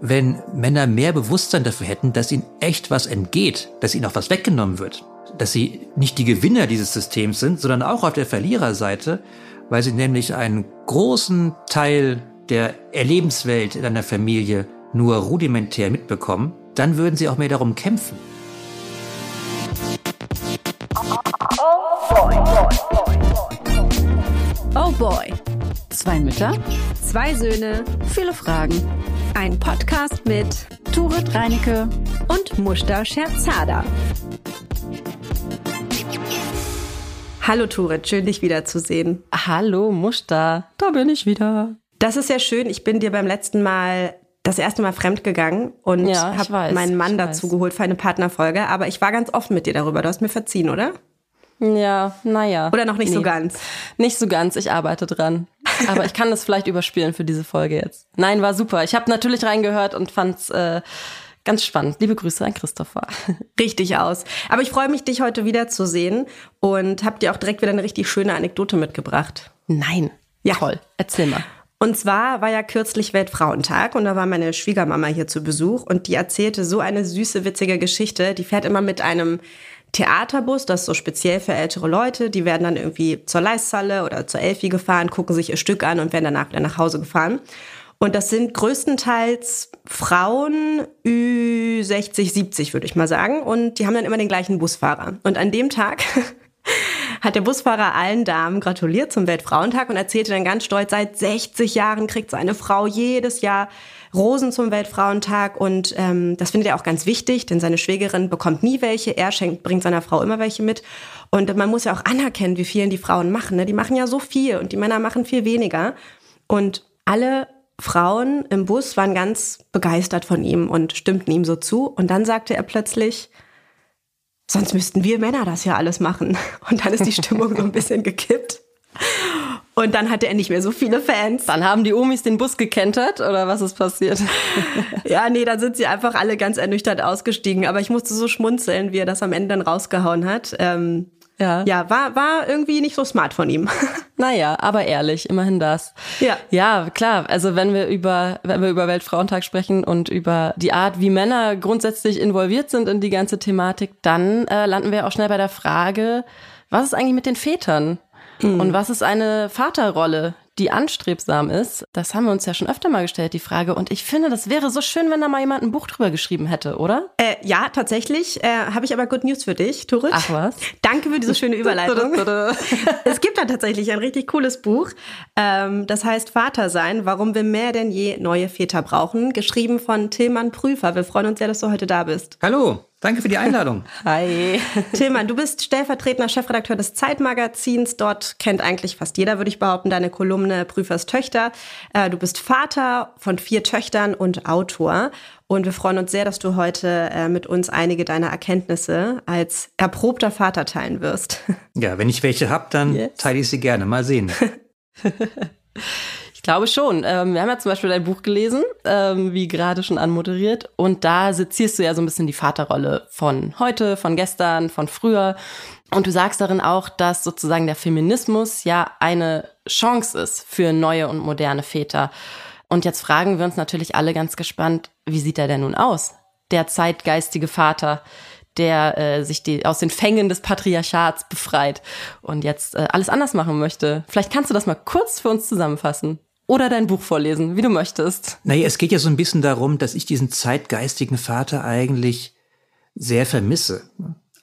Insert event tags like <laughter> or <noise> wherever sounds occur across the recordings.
wenn Männer mehr Bewusstsein dafür hätten, dass ihnen echt was entgeht, dass ihnen auch was weggenommen wird, dass sie nicht die Gewinner dieses Systems sind, sondern auch auf der Verliererseite, weil sie nämlich einen großen Teil der Erlebenswelt in einer Familie nur rudimentär mitbekommen, dann würden sie auch mehr darum kämpfen. Oh boy. Zwei Mütter, zwei Söhne, viele Fragen. Ein Podcast mit Turit Reinecke und Mushta Scherzada. Hallo Turit, schön dich wiederzusehen. Hallo Mushta, da bin ich wieder. Das ist ja schön. Ich bin dir beim letzten Mal das erste Mal fremd gegangen und Ja, habe meinen Mann dazu weiß. geholt für eine Partnerfolge. Aber ich war ganz offen mit dir darüber. Du hast mir verziehen, oder? Ja, naja. Oder noch nicht so ganz? Nicht so ganz, ich arbeite dran. Aber ich kann das vielleicht überspielen für diese Folge jetzt. Nein, war super. Ich habe natürlich reingehört und fand's äh, ganz spannend. Liebe Grüße an Christopher. <laughs> Richtig aus. Aber ich freue mich, dich heute wiederzusehen und habe dir auch direkt wieder eine richtig schöne Anekdote mitgebracht. Nein. Ja. Toll. Erzähl mal. Und zwar war ja kürzlich Weltfrauentag und da war meine Schwiegermama hier zu Besuch und die erzählte so eine süße, witzige Geschichte. Die fährt immer mit einem Theaterbus, das ist so speziell für ältere Leute. Die werden dann irgendwie zur Leisthalle oder zur Elfi gefahren, gucken sich ihr Stück an und werden danach wieder nach Hause gefahren. Und das sind größtenteils Frauen Ü60, 70, würde ich mal sagen. Und die haben dann immer den gleichen Busfahrer. Und an dem Tag <laughs> hat der Busfahrer allen Damen gratuliert zum Weltfrauentag und erzählte dann ganz stolz, seit 60 Jahren kriegt seine Frau jedes Jahr Rosen zum Weltfrauentag und ähm, das findet er auch ganz wichtig, denn seine Schwägerin bekommt nie welche, er schenkt, bringt seiner Frau immer welche mit und man muss ja auch anerkennen, wie viel die Frauen machen. Ne? Die machen ja so viel und die Männer machen viel weniger und alle Frauen im Bus waren ganz begeistert von ihm und stimmten ihm so zu und dann sagte er plötzlich, sonst müssten wir Männer das ja alles machen. Und dann ist die Stimmung so ein bisschen gekippt. Und dann hatte er nicht mehr so viele Fans. Dann haben die Omis den Bus gekentert oder was ist passiert? <laughs> Ja, nee, dann sind sie einfach alle ganz ernüchtert ausgestiegen. Aber ich musste so schmunzeln, wie er das am Ende dann rausgehauen hat. Ähm, Ja. ja, war, war irgendwie nicht so smart von ihm. <laughs> Naja, aber ehrlich, immerhin das. Ja. Ja, klar. Also wenn wir über, wenn wir über Weltfrauentag sprechen und über die Art, wie Männer grundsätzlich involviert sind in die ganze Thematik, dann äh, landen wir auch schnell bei der Frage, was ist eigentlich mit den Vätern? Und was ist eine Vaterrolle, die anstrebsam ist? Das haben wir uns ja schon öfter mal gestellt, die Frage. Und ich finde, das wäre so schön, wenn da mal jemand ein Buch drüber geschrieben hätte, oder? Äh, ja, tatsächlich äh, habe ich aber Good News für dich, Turit. Ach was? Danke für diese schöne <laughs> Überleitung. <laughs> es gibt da tatsächlich ein richtig cooles Buch. Ähm, das heißt Vater sein, warum wir mehr denn je neue Väter brauchen. Geschrieben von Tillmann Prüfer. Wir freuen uns sehr, dass du heute da bist. Hallo, danke für die Einladung. <laughs> Hi. Tillmann, du bist stellvertretender Chefredakteur des Zeitmagazins. Dort kennt eigentlich fast jeder, würde ich behaupten, deine Kolumne Prüfers Töchter. Äh, Du bist Vater von vier Töchtern und Autor. Und wir freuen uns sehr, dass du heute äh, mit uns einige deiner Erkenntnisse als erprobter Vater teilen wirst. Ja, wenn ich welche hab, dann Yes. teile ich sie gerne. Mal sehen. <laughs> Ich glaube schon. Ähm, wir haben ja zum Beispiel dein Buch gelesen, ähm, wie gerade schon anmoderiert. Und da sezierst du ja so ein bisschen die Vaterrolle von heute, von gestern, von früher. Und du sagst darin auch, dass sozusagen der Feminismus ja eine Chance ist für neue und moderne Väter. Und jetzt fragen wir uns natürlich alle ganz gespannt, wie sieht er denn nun aus? Der zeitgeistige Vater, der äh, sich die, aus den Fängen des Patriarchats befreit und jetzt äh, alles anders machen möchte. Vielleicht kannst du das mal kurz für uns zusammenfassen. Oder dein Buch vorlesen, wie du möchtest. Naja, es geht ja so ein bisschen darum, dass ich diesen zeitgeistigen Vater eigentlich sehr vermisse.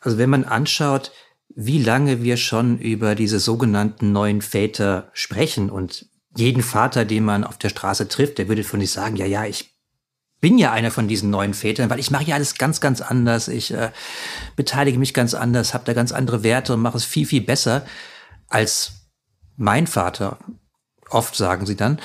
Also wenn man anschaut, wie lange wir schon über diese sogenannten neuen Väter sprechen und jeden Vater, den man auf der Straße trifft, der würde von sich sagen, ja, ja, ich bin ja einer von diesen neuen Vätern, weil ich mache ja alles ganz, ganz anders. Ich äh, beteilige mich ganz anders, habe da ganz andere Werte und mache es viel, viel besser als mein Vater. Oft sagen sie dann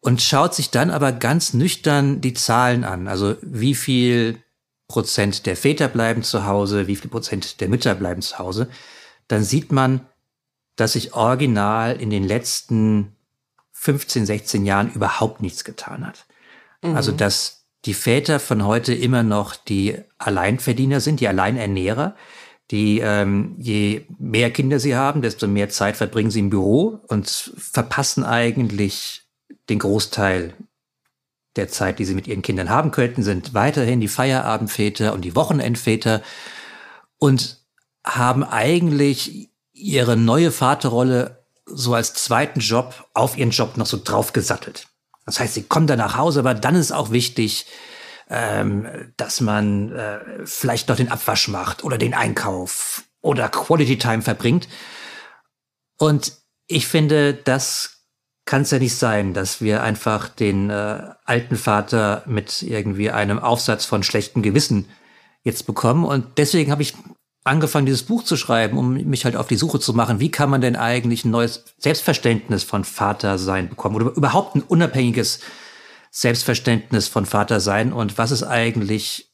und schaut sich dann aber ganz nüchtern die Zahlen an. Also wie viel Prozent der Väter bleiben zu Hause, wie viel Prozent der Mütter bleiben zu Hause. Dann sieht man, dass sich original in den letzten 15, 16 Jahren überhaupt nichts getan hat. Also dass die Väter von heute immer noch die Alleinverdiener sind, die Alleinernährer, die ähm, je mehr Kinder sie haben, desto mehr Zeit verbringen sie im Büro und verpassen eigentlich den Großteil der Zeit, die sie mit ihren Kindern haben könnten, sind weiterhin die Feierabendväter und die Wochenendväter und haben eigentlich ihre neue Vaterrolle so als zweiten Job auf ihren Job noch so draufgesattelt. Das heißt, sie kommen dann nach Hause, aber dann ist auch wichtig, ähm, dass man äh, vielleicht noch den Abwasch macht oder den Einkauf oder Quality Time verbringt. Und ich finde, das kann es ja nicht sein, dass wir einfach den äh, alten Vater mit irgendwie einem Aufsatz von schlechtem Gewissen jetzt bekommen. Und deswegen habe ich angefangen, dieses Buch zu schreiben, um mich halt auf die Suche zu machen, wie kann man denn eigentlich ein neues Selbstverständnis von Vatersein bekommen oder überhaupt ein unabhängiges Selbstverständnis von Vatersein und was ist eigentlich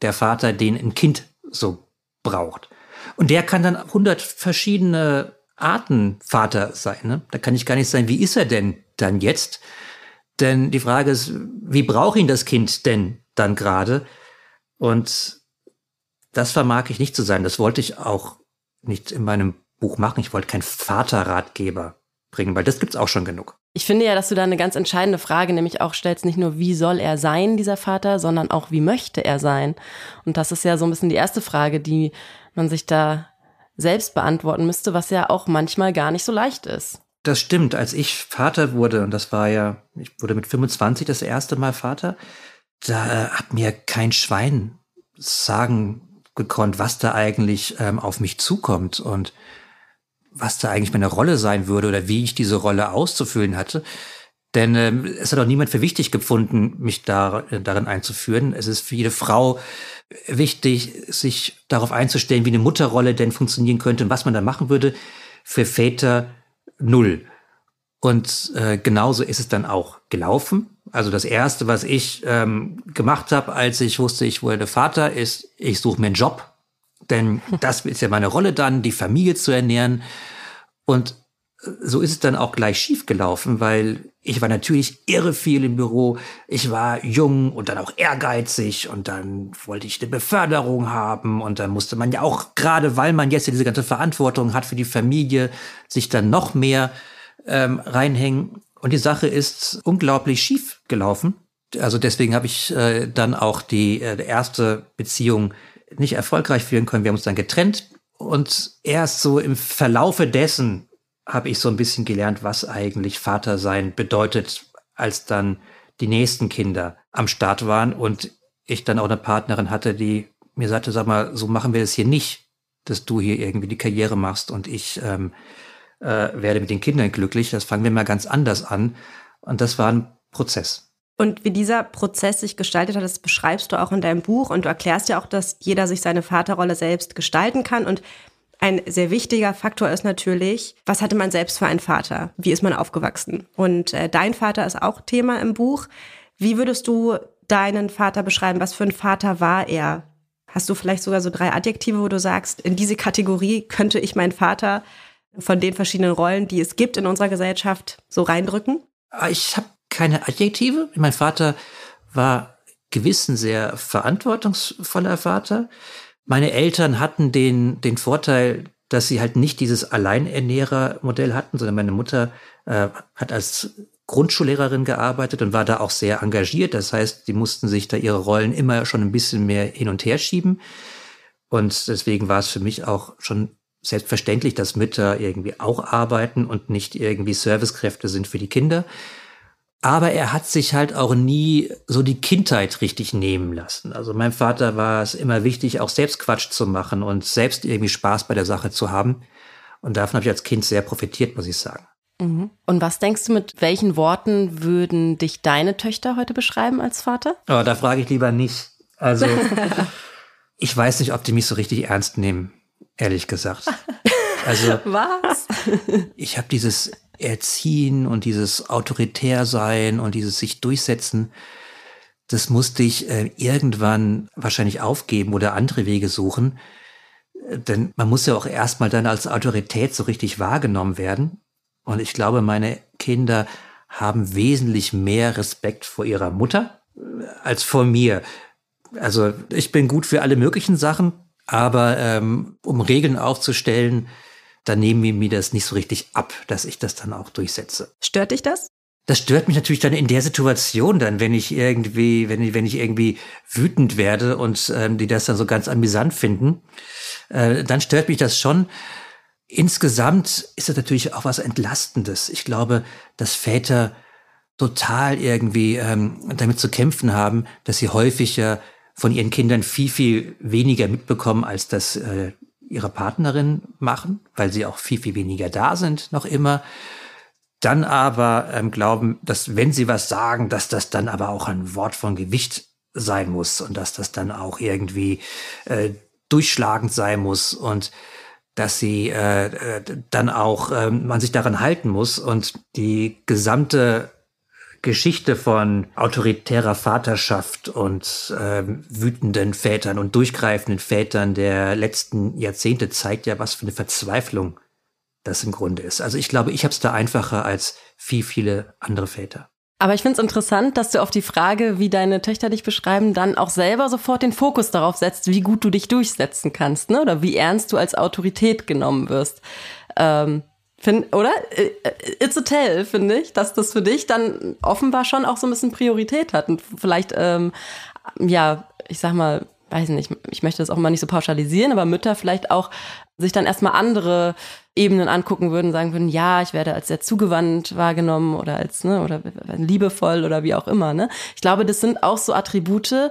der Vater, den ein Kind so braucht. Und der kann dann hundert verschiedene Arten Vater sein. Ne? Da kann ich gar nicht sein, wie ist er denn dann jetzt? Denn die Frage ist, wie braucht ihn das Kind denn dann gerade? Und das vermag ich nicht zu sein. Das wollte ich auch nicht in meinem Buch machen. Ich wollte keinen Vaterratgeber bringen, weil das gibt's auch schon genug. Ich finde ja, dass du da eine ganz entscheidende Frage nämlich auch stellst, nicht nur wie soll er sein, dieser Vater, sondern auch wie möchte er sein. Und das ist ja so ein bisschen die erste Frage, die man sich da selbst beantworten müsste, was ja auch manchmal gar nicht so leicht ist. Das stimmt. Als ich Vater wurde, und das war ja, ich wurde mit 25 das erste Mal Vater, da äh, hat mir kein Schwein sagen gekonnt, was da eigentlich ähm, auf mich zukommt und was da eigentlich meine Rolle sein würde oder wie ich diese Rolle auszufüllen hatte. Denn ähm, es hat auch niemand für wichtig gefunden, mich da, äh, darin einzuführen. Es ist für jede Frau wichtig, sich darauf einzustellen, wie eine Mutterrolle denn funktionieren könnte und was man da machen würde. Für Väter null. Und äh, genauso ist es dann auch gelaufen. Also das Erste, was ich ähm, gemacht habe, als ich wusste, ich wurde Vater, ist, ich suche mir einen Job. Denn das ist ja meine Rolle dann, die Familie zu ernähren. Und so ist es dann auch gleich schief gelaufen, weil ich war natürlich irre viel im Büro. Ich war jung und dann auch ehrgeizig und dann wollte ich eine Beförderung haben und dann musste man ja auch, gerade weil man jetzt diese ganze Verantwortung hat für die Familie, sich dann noch mehr ähm, reinhängen. Und die Sache ist unglaublich schief gelaufen. Also deswegen habe ich äh, dann auch die äh, erste Beziehung nicht erfolgreich führen können. Wir haben uns dann getrennt und erst so im Verlaufe dessen habe ich so ein bisschen gelernt, was eigentlich Vater sein bedeutet, als dann die nächsten Kinder am Start waren und ich dann auch eine Partnerin hatte, die mir sagte, sag mal, so machen wir das hier nicht, dass du hier irgendwie die Karriere machst und ich ähm, äh, werde mit den Kindern glücklich. Das fangen wir mal ganz anders an. Und das war ein Prozess. Und wie dieser Prozess sich gestaltet hat, das beschreibst du auch in deinem Buch und du erklärst ja auch, dass jeder sich seine Vaterrolle selbst gestalten kann und ein sehr wichtiger Faktor ist natürlich, was hatte man selbst für einen Vater? Wie ist man aufgewachsen? Und äh, dein Vater ist auch Thema im Buch. Wie würdest du deinen Vater beschreiben? Was für ein Vater war er? Hast du vielleicht sogar so drei Adjektive, wo du sagst, in diese Kategorie könnte ich meinen Vater von den verschiedenen Rollen, die es gibt in unserer Gesellschaft, so reindrücken? Ah, ich habe keine Adjektive. Mein Vater war gewiss ein sehr verantwortungsvoller Vater. Meine Eltern hatten den, den Vorteil, dass sie halt nicht dieses Alleinernährer-Modell hatten, sondern meine Mutter äh, hat als Grundschullehrerin gearbeitet und war da auch sehr engagiert. Das heißt, die mussten sich da ihre Rollen immer schon ein bisschen mehr hin und her schieben. Und deswegen war es für mich auch schon selbstverständlich, dass Mütter irgendwie auch arbeiten und nicht irgendwie Servicekräfte sind für die Kinder. Aber er hat sich halt auch nie so die Kindheit richtig nehmen lassen. Also meinem Vater war es immer wichtig, auch selbst Quatsch zu machen und selbst irgendwie Spaß bei der Sache zu haben. Und davon habe ich als Kind sehr profitiert, muss ich sagen. Mhm. Und was denkst du, mit welchen Worten würden dich deine Töchter heute beschreiben als Vater? Oh, da frage ich lieber nicht. Also, <laughs> ich weiß nicht, ob die mich so richtig ernst nehmen, ehrlich gesagt. <laughs> Also, was? ich habe dieses Erziehen und dieses Autoritärsein und dieses sich durchsetzen, das musste ich äh, irgendwann wahrscheinlich aufgeben oder andere Wege suchen. Denn man muss ja auch erstmal dann als Autorität so richtig wahrgenommen werden. Und ich glaube, meine Kinder haben wesentlich mehr Respekt vor ihrer Mutter äh, als vor mir. Also ich bin gut für alle möglichen Sachen, aber ähm, um Regeln aufzustellen, dann nehmen wir mir das nicht so richtig ab, dass ich das dann auch durchsetze. Stört dich das? Das stört mich natürlich dann in der Situation dann, wenn ich irgendwie, wenn ich, wenn ich irgendwie wütend werde und ähm, die das dann so ganz amüsant finden, äh, dann stört mich das schon. Insgesamt ist das natürlich auch was Entlastendes. Ich glaube, dass Väter total irgendwie ähm, damit zu kämpfen haben, dass sie häufig ja von ihren Kindern viel, viel weniger mitbekommen, als das äh, ihre Partnerin machen, weil sie auch viel, viel weniger da sind, noch immer. Dann aber ähm, glauben, dass wenn sie was sagen, dass das dann aber auch ein Wort von Gewicht sein muss und dass das dann auch irgendwie äh, durchschlagend sein muss und dass sie äh, äh dann auch äh, man sich daran halten muss und die gesamte Geschichte von autoritärer Vaterschaft und äh, wütenden Vätern und durchgreifenden Vätern der letzten Jahrzehnte zeigt ja, was für eine Verzweiflung das im Grunde ist. Also ich glaube, ich habe es da einfacher als viel, viele andere Väter. Aber ich finde es interessant, dass du auf die Frage, wie deine Töchter dich beschreiben, dann auch selber sofort den Fokus darauf setzt, wie gut du dich durchsetzen kannst, ne? Oder wie ernst du als Autorität genommen wirst. Ähm, Find, oder? Äh, it's a tell, finde ich, dass das für dich dann offenbar schon auch so ein bisschen Priorität hat. Und vielleicht, ähm, ja, ich sag mal, weiß nicht, ich möchte das auch mal nicht so pauschalisieren, aber Mütter vielleicht auch sich dann erstmal andere Ebenen angucken würden, sagen würden, ja, ich werde als sehr zugewandt wahrgenommen oder als, ne, oder liebevoll oder wie auch immer, ne? Ich glaube, das sind auch so Attribute,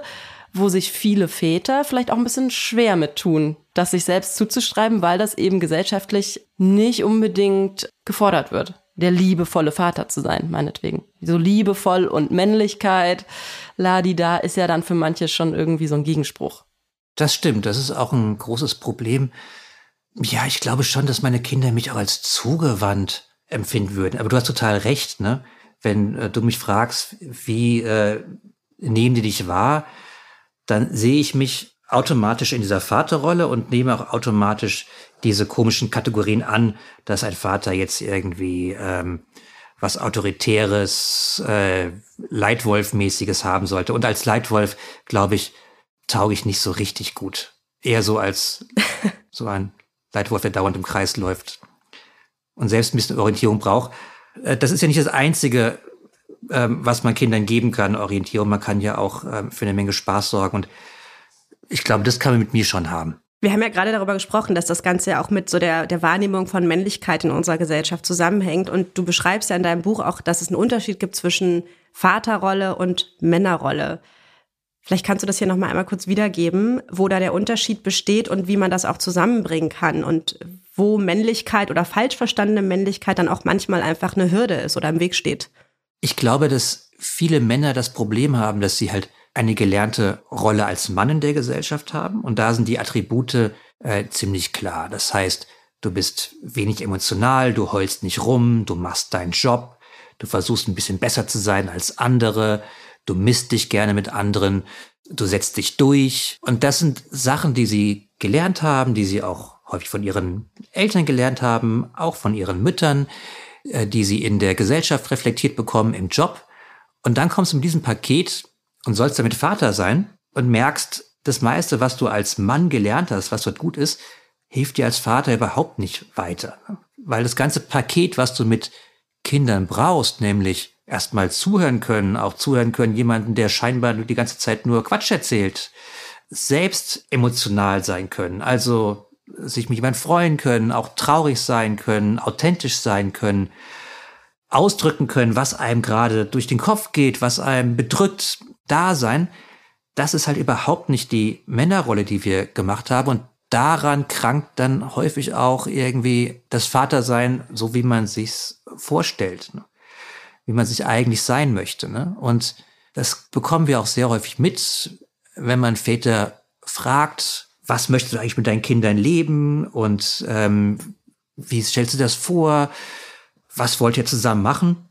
wo sich viele Väter vielleicht auch ein bisschen schwer mit tun, das sich selbst zuzuschreiben, weil das eben gesellschaftlich nicht unbedingt gefordert wird, der liebevolle Vater zu sein, meinetwegen. So liebevoll und Männlichkeit, Ladi da, ist ja dann für manche schon irgendwie so ein Gegenspruch. Das stimmt, das ist auch ein großes Problem. Ja, ich glaube schon, dass meine Kinder mich auch als zugewandt empfinden würden. Aber du hast total recht, ne? Wenn äh, du mich fragst, wie äh, nehmen die dich wahr, dann sehe ich mich automatisch in dieser Vaterrolle und nehme auch automatisch diese komischen Kategorien an, dass ein Vater jetzt irgendwie ähm, was Autoritäres, äh, Leitwolf-mäßiges haben sollte. Und als Leitwolf, glaube ich, tauge ich nicht so richtig gut. Eher so als <laughs> so ein Leitwolf, der dauernd im Kreis läuft und selbst ein bisschen Orientierung braucht. Äh, das ist ja nicht das Einzige, ähm, was man Kindern geben kann, Orientierung. Man kann ja auch ähm, für eine Menge Spaß sorgen. Und ich glaube, das kann man mit mir schon haben. Wir haben ja gerade darüber gesprochen, dass das Ganze ja auch mit so der, der Wahrnehmung von Männlichkeit in unserer Gesellschaft zusammenhängt. Und du beschreibst ja in deinem Buch auch, dass es einen Unterschied gibt zwischen Vaterrolle und Männerrolle. Vielleicht kannst du das hier nochmal einmal kurz wiedergeben, wo da der Unterschied besteht und wie man das auch zusammenbringen kann und wo Männlichkeit oder falsch verstandene Männlichkeit dann auch manchmal einfach eine Hürde ist oder im Weg steht. Ich glaube, dass viele Männer das Problem haben, dass sie halt eine gelernte Rolle als Mann in der Gesellschaft haben. Und da sind die Attribute äh, ziemlich klar. Das heißt, du bist wenig emotional, du heulst nicht rum, du machst deinen Job, du versuchst ein bisschen besser zu sein als andere, du misst dich gerne mit anderen, du setzt dich durch. Und das sind Sachen, die sie gelernt haben, die sie auch häufig von ihren Eltern gelernt haben, auch von ihren Müttern, die sie in der Gesellschaft reflektiert bekommen, im Job. Und dann kommst du mit diesem Paket und sollst damit Vater sein und merkst, das meiste, was du als Mann gelernt hast, was dort gut ist, hilft dir als Vater überhaupt nicht weiter. Weil das ganze Paket, was du mit Kindern brauchst, nämlich erstmal zuhören können, auch zuhören können, jemanden, der scheinbar die ganze Zeit nur Quatsch erzählt, selbst emotional sein können, also sich mit jemandem freuen können, auch traurig sein können, authentisch sein können, ausdrücken können, was einem gerade durch den Kopf geht, was einem bedrückt, da sein. Das ist halt überhaupt nicht die Männerrolle, die wir gemacht haben. Und daran krankt dann häufig auch irgendwie das Vatersein, so wie man sich's vorstellt, ne? wie man sich eigentlich sein möchte. Ne? Und das bekommen wir auch sehr häufig mit, wenn man Väter fragt, was möchtest du eigentlich mit deinen Kindern leben und ähm, wie stellst du das vor? Was wollt ihr zusammen machen?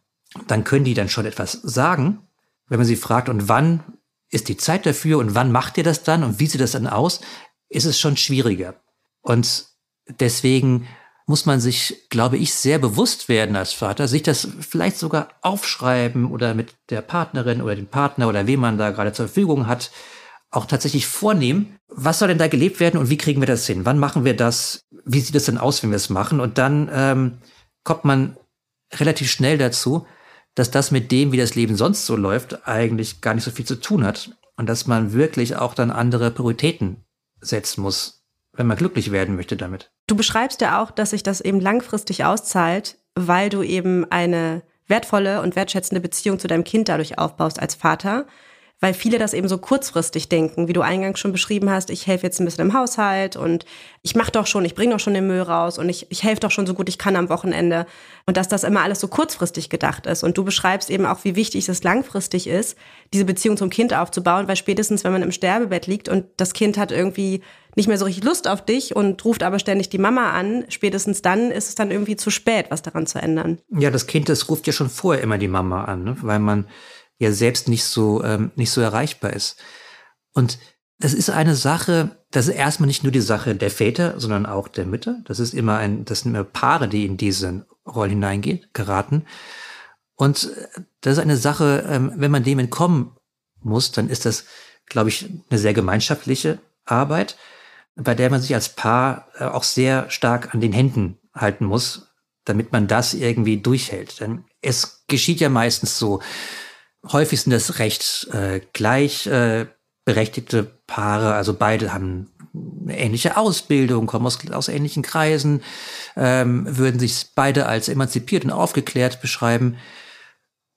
Dann können die dann schon etwas sagen. Wenn man sie fragt, und wann ist die Zeit dafür und wann macht ihr das dann und wie sieht das dann aus, ist es schon schwieriger. Und deswegen muss man sich, glaube ich, sehr bewusst werden als Vater, sich das vielleicht sogar aufschreiben oder mit der Partnerin oder dem Partner oder wem man da gerade zur Verfügung hat, auch tatsächlich vornehmen, was soll denn da gelebt werden und wie kriegen wir das hin? Wann machen wir das? Wie sieht es denn aus, wenn wir es machen? Und dann ähm, kommt man relativ schnell dazu, dass das mit dem, wie das Leben sonst so läuft, eigentlich gar nicht so viel zu tun hat. Und dass man wirklich auch dann andere Prioritäten setzen muss, wenn man glücklich werden möchte damit. Du beschreibst ja auch, dass sich das eben langfristig auszahlt, weil du eben eine wertvolle und wertschätzende Beziehung zu deinem Kind dadurch aufbaust als Vater weil viele das eben so kurzfristig denken, wie du eingangs schon beschrieben hast, ich helfe jetzt ein bisschen im Haushalt und ich mache doch schon, ich bringe doch schon den Müll raus und ich, ich helfe doch schon so gut ich kann am Wochenende und dass das immer alles so kurzfristig gedacht ist und du beschreibst eben auch, wie wichtig es langfristig ist, diese Beziehung zum Kind aufzubauen, weil spätestens, wenn man im Sterbebett liegt und das Kind hat irgendwie nicht mehr so richtig Lust auf dich und ruft aber ständig die Mama an, spätestens dann ist es dann irgendwie zu spät, was daran zu ändern. Ja, das Kind, das ruft ja schon vorher immer die Mama an, ne? weil man ja selbst nicht so, ähm, nicht so erreichbar ist. Und das ist eine Sache, das ist erstmal nicht nur die Sache der Väter, sondern auch der Mütter. Das ist immer ein, das sind immer Paare, die in diese Rolle hineingehen, geraten. Und das ist eine Sache, ähm, wenn man dem entkommen muss, dann ist das, glaube ich, eine sehr gemeinschaftliche Arbeit, bei der man sich als Paar äh, auch sehr stark an den Händen halten muss, damit man das irgendwie durchhält. Denn es geschieht ja meistens so, häufig sind das recht äh, gleich äh, Paare, also beide haben eine ähnliche Ausbildung, kommen aus, aus ähnlichen Kreisen, ähm, würden sich beide als emanzipiert und aufgeklärt beschreiben.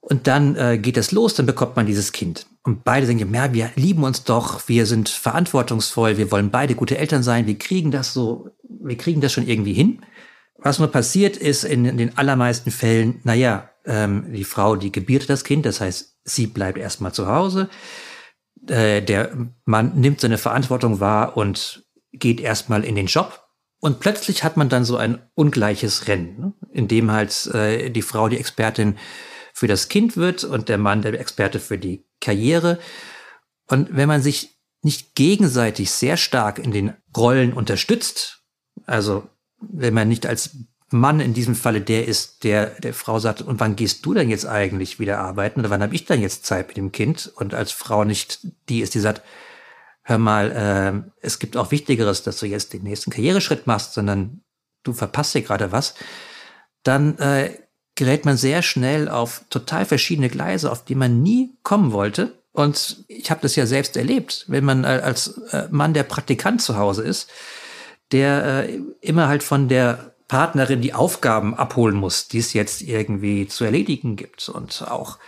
Und dann äh, geht es los, dann bekommt man dieses Kind. Und beide denken, ja, wir lieben uns doch, wir sind verantwortungsvoll, wir wollen beide gute Eltern sein, wir kriegen das so, wir kriegen das schon irgendwie hin. Was nur passiert ist in, in den allermeisten Fällen, naja, ähm, die Frau, die gebiert das Kind, das heißt, sie bleibt erstmal zu Hause. Äh, der Mann nimmt seine Verantwortung wahr und geht erstmal in den Job. Und plötzlich hat man dann so ein ungleiches Rennen, ne? in dem halt äh, die Frau die Expertin für das Kind wird und der Mann der Experte für die Karriere. Und wenn man sich nicht gegenseitig sehr stark in den Rollen unterstützt, also wenn man nicht als Mann in diesem Falle der ist, der der Frau sagt, und wann gehst du denn jetzt eigentlich wieder arbeiten oder wann habe ich dann jetzt Zeit mit dem Kind? Und als Frau nicht die ist, die sagt, hör mal, äh, es gibt auch Wichtigeres, dass du jetzt den nächsten Karriereschritt machst, sondern du verpasst dir gerade was, dann äh, gerät man sehr schnell auf total verschiedene Gleise, auf die man nie kommen wollte. Und ich habe das ja selbst erlebt, wenn man als äh, Mann der Praktikant zu Hause ist, der äh, immer halt von der Partnerin die Aufgaben abholen muss, die es jetzt irgendwie zu erledigen gibt und auch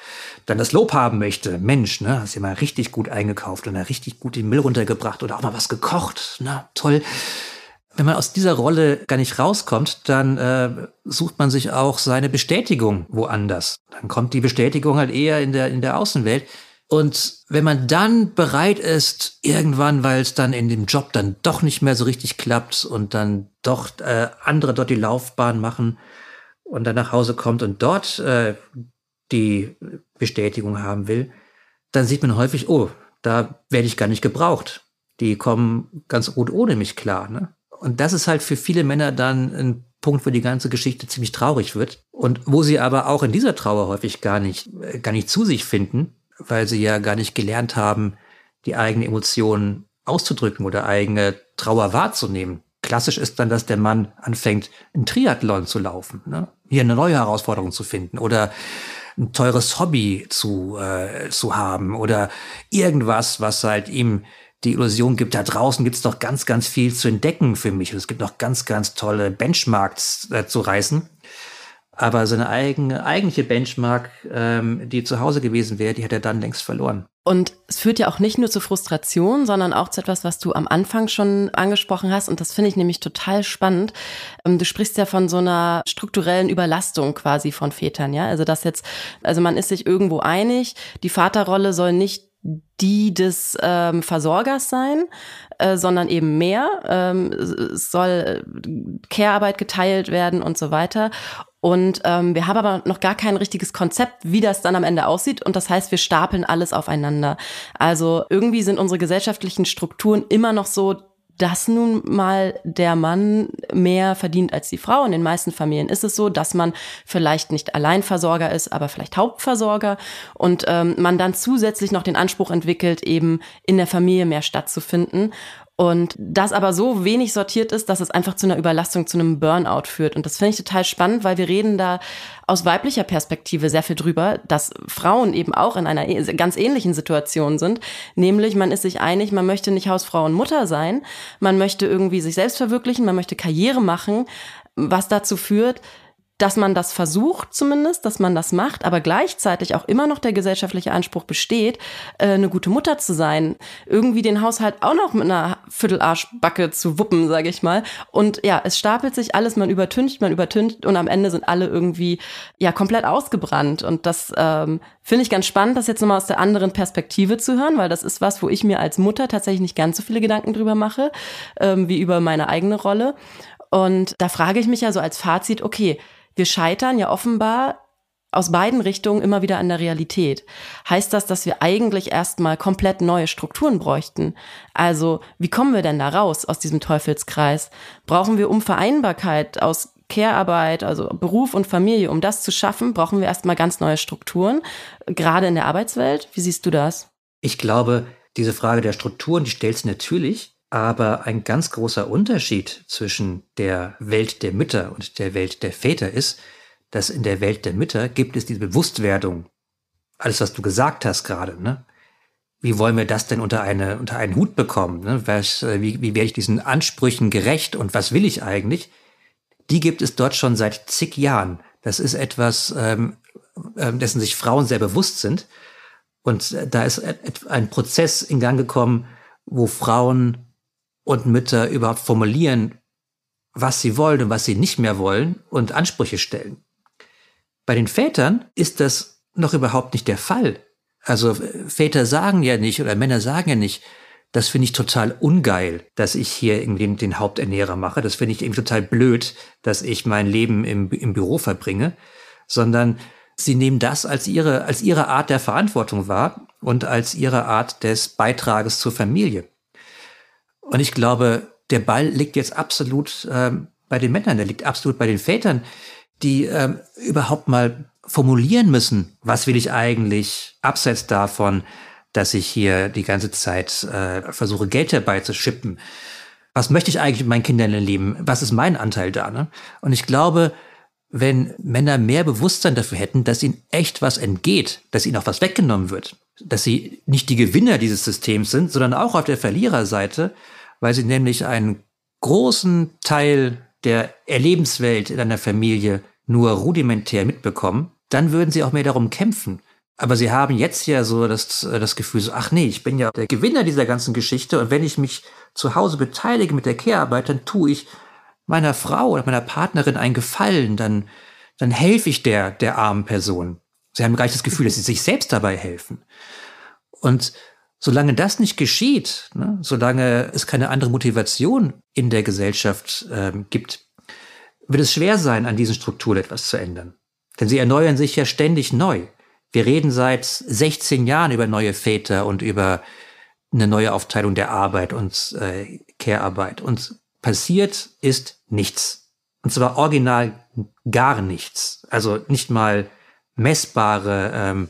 dann das Lob haben möchte. Mensch, ne, hast du mal richtig gut eingekauft und da richtig gut den Müll runtergebracht oder auch mal was gekocht. Na, toll. Wenn man aus dieser Rolle gar nicht rauskommt, dann äh, sucht man sich auch seine Bestätigung woanders. Dann kommt die Bestätigung halt eher in der, in der Außenwelt. Und wenn man dann bereit ist, irgendwann, weil es dann in dem Job dann doch nicht mehr so richtig klappt und dann doch äh, andere dort die Laufbahn machen und dann nach Hause kommt und dort äh, die Bestätigung haben will, dann sieht man häufig, oh, da werde ich gar nicht gebraucht. Die kommen ganz gut ohne mich klar. Ne? Und das ist halt für viele Männer dann ein Punkt, wo die ganze Geschichte ziemlich traurig wird und wo sie aber auch in dieser Trauer häufig gar nicht, äh, gar nicht zu sich finden, weil sie ja gar nicht gelernt haben, die eigenen Emotionen auszudrücken oder eigene Trauer wahrzunehmen. Klassisch ist dann, dass der Mann anfängt, ein Triathlon zu laufen, ne? hier eine neue Herausforderung zu finden oder ein teures Hobby zu, äh, zu haben oder irgendwas, was halt ihm die Illusion gibt, da draußen gibt's noch ganz, ganz viel zu entdecken für mich. Und es gibt noch ganz, ganz tolle Benchmarks äh, zu reißen. Aber seine eigene, eigentliche Benchmark, ähm, die zu Hause gewesen wäre, die hat er dann längst verloren. Und es führt ja auch nicht nur zu Frustration, sondern auch zu etwas, was du am Anfang schon angesprochen hast. Und das finde ich nämlich total spannend. Ähm, du sprichst ja von so einer strukturellen Überlastung quasi von Vätern, ja? Also das jetzt, also man ist sich irgendwo einig, die Vaterrolle soll nicht die des ähm, Versorgers sein, äh, sondern eben mehr. Ähm, soll äh, Care-Arbeit geteilt werden und so weiter. Und ähm, wir haben aber noch gar kein richtiges Konzept, wie das dann am Ende aussieht. Und das heißt, wir stapeln alles aufeinander. Also irgendwie sind unsere gesellschaftlichen Strukturen immer noch so, dass nun mal der Mann mehr verdient als die Frau. In den meisten Familien ist es so, dass man vielleicht nicht Alleinversorger ist, aber vielleicht Hauptversorger und ähm, man dann zusätzlich noch den Anspruch entwickelt, eben in der Familie mehr stattzufinden. Und das aber so wenig sortiert ist, dass es einfach zu einer Überlastung, zu einem Burnout führt. Und das finde ich total spannend, weil wir reden da aus weiblicher Perspektive sehr viel drüber, dass Frauen eben auch in einer ganz ähnlichen Situation sind. Nämlich, man ist sich einig, man möchte nicht Hausfrau und Mutter sein, man möchte irgendwie sich selbst verwirklichen, man möchte Karriere machen, was dazu führt, dass man das versucht zumindest, dass man das macht, aber gleichzeitig auch immer noch der gesellschaftliche Anspruch besteht, äh, eine gute Mutter zu sein, irgendwie den Haushalt auch noch mit einer Viertelarschbacke zu wuppen, sage ich mal. Und ja, es stapelt sich alles, man übertüncht, man übertüncht und am Ende sind alle irgendwie ja komplett ausgebrannt. Und das ähm, finde ich ganz spannend, das jetzt nochmal aus der anderen Perspektive zu hören, weil das ist was, wo ich mir als Mutter tatsächlich nicht ganz so viele Gedanken drüber mache, ähm, wie über meine eigene Rolle. Und da frage ich mich ja so als Fazit, okay, wir scheitern ja offenbar aus beiden Richtungen immer wieder an der Realität. Heißt das, dass wir eigentlich erstmal komplett neue Strukturen bräuchten? Also, wie kommen wir denn da raus aus diesem Teufelskreis? Brauchen wir Unvereinbarkeit aus Care-Arbeit, also Beruf und Familie, um das zu schaffen, brauchen wir erstmal ganz neue Strukturen, gerade in der Arbeitswelt. Wie siehst du das? Ich glaube, diese Frage der Strukturen, die stellt natürlich, aber ein ganz großer Unterschied zwischen der Welt der Mütter und der Welt der Väter ist, dass in der Welt der Mütter gibt es diese Bewusstwerdung. Alles, was du gesagt hast gerade, ne? Wie wollen wir das denn unter, eine, unter einen Hut bekommen? Ne? Was, äh, wie, wie werde ich diesen Ansprüchen gerecht und was will ich eigentlich? Die gibt es dort schon seit zig Jahren. Das ist etwas, ähm, ähm dessen sich Frauen sehr bewusst sind. Und äh, da ist ein Prozess in Gang gekommen, wo Frauen und Mütter überhaupt formulieren, was sie wollen und was sie nicht mehr wollen und Ansprüche stellen. Bei den Vätern ist das noch überhaupt nicht der Fall. Also Väter sagen ja nicht oder Männer sagen ja nicht, das finde ich total ungeil, dass ich hier irgendwie den Haupternährer mache. Das finde ich irgendwie total blöd, dass ich mein Leben im, im Büro verbringe, sondern sie nehmen das als ihre, als ihre Art der Verantwortung wahr und als ihre Art des Beitrages zur Familie. Und ich glaube, der Ball liegt jetzt absolut ähm, bei den Männern, der liegt absolut bei den Vätern, die ähm, überhaupt mal formulieren müssen, was will ich eigentlich, abseits davon, dass ich hier die ganze Zeit äh, versuche, Geld herbeizuschippen. Was möchte ich eigentlich mit meinen Kindern erleben? Was ist mein Anteil da? Ne? Und ich glaube, wenn Männer mehr Bewusstsein dafür hätten, dass ihnen echt was entgeht, dass ihnen auch was weggenommen wird, dass sie nicht die Gewinner dieses Systems sind, sondern auch auf der Verliererseite, weil sie nämlich einen großen Teil der Erlebenswelt in einer Familie nur rudimentär mitbekommen, dann würden sie auch mehr darum kämpfen. Aber sie haben jetzt ja so das, das Gefühl, so, ach nee, ich bin ja der Gewinner dieser ganzen Geschichte und wenn ich mich zu Hause beteilige mit der Care-Arbeit, dann tue ich meiner Frau oder meiner Partnerin einen Gefallen, dann, dann helfe ich der, der armen Person. Sie haben gleich das Gefühl, dass sie sich selbst dabei helfen. Und Solange das nicht geschieht, ne, solange es keine andere Motivation in der Gesellschaft ähm, gibt, wird es schwer sein, an diesen Strukturen etwas zu ändern. Denn sie erneuern sich ja ständig neu. Wir reden seit 16 Jahren über neue Väter und über eine neue Aufteilung der Arbeit und äh, Care-Arbeit. Und passiert ist nichts. Und zwar original gar nichts. Also nicht mal messbare ähm,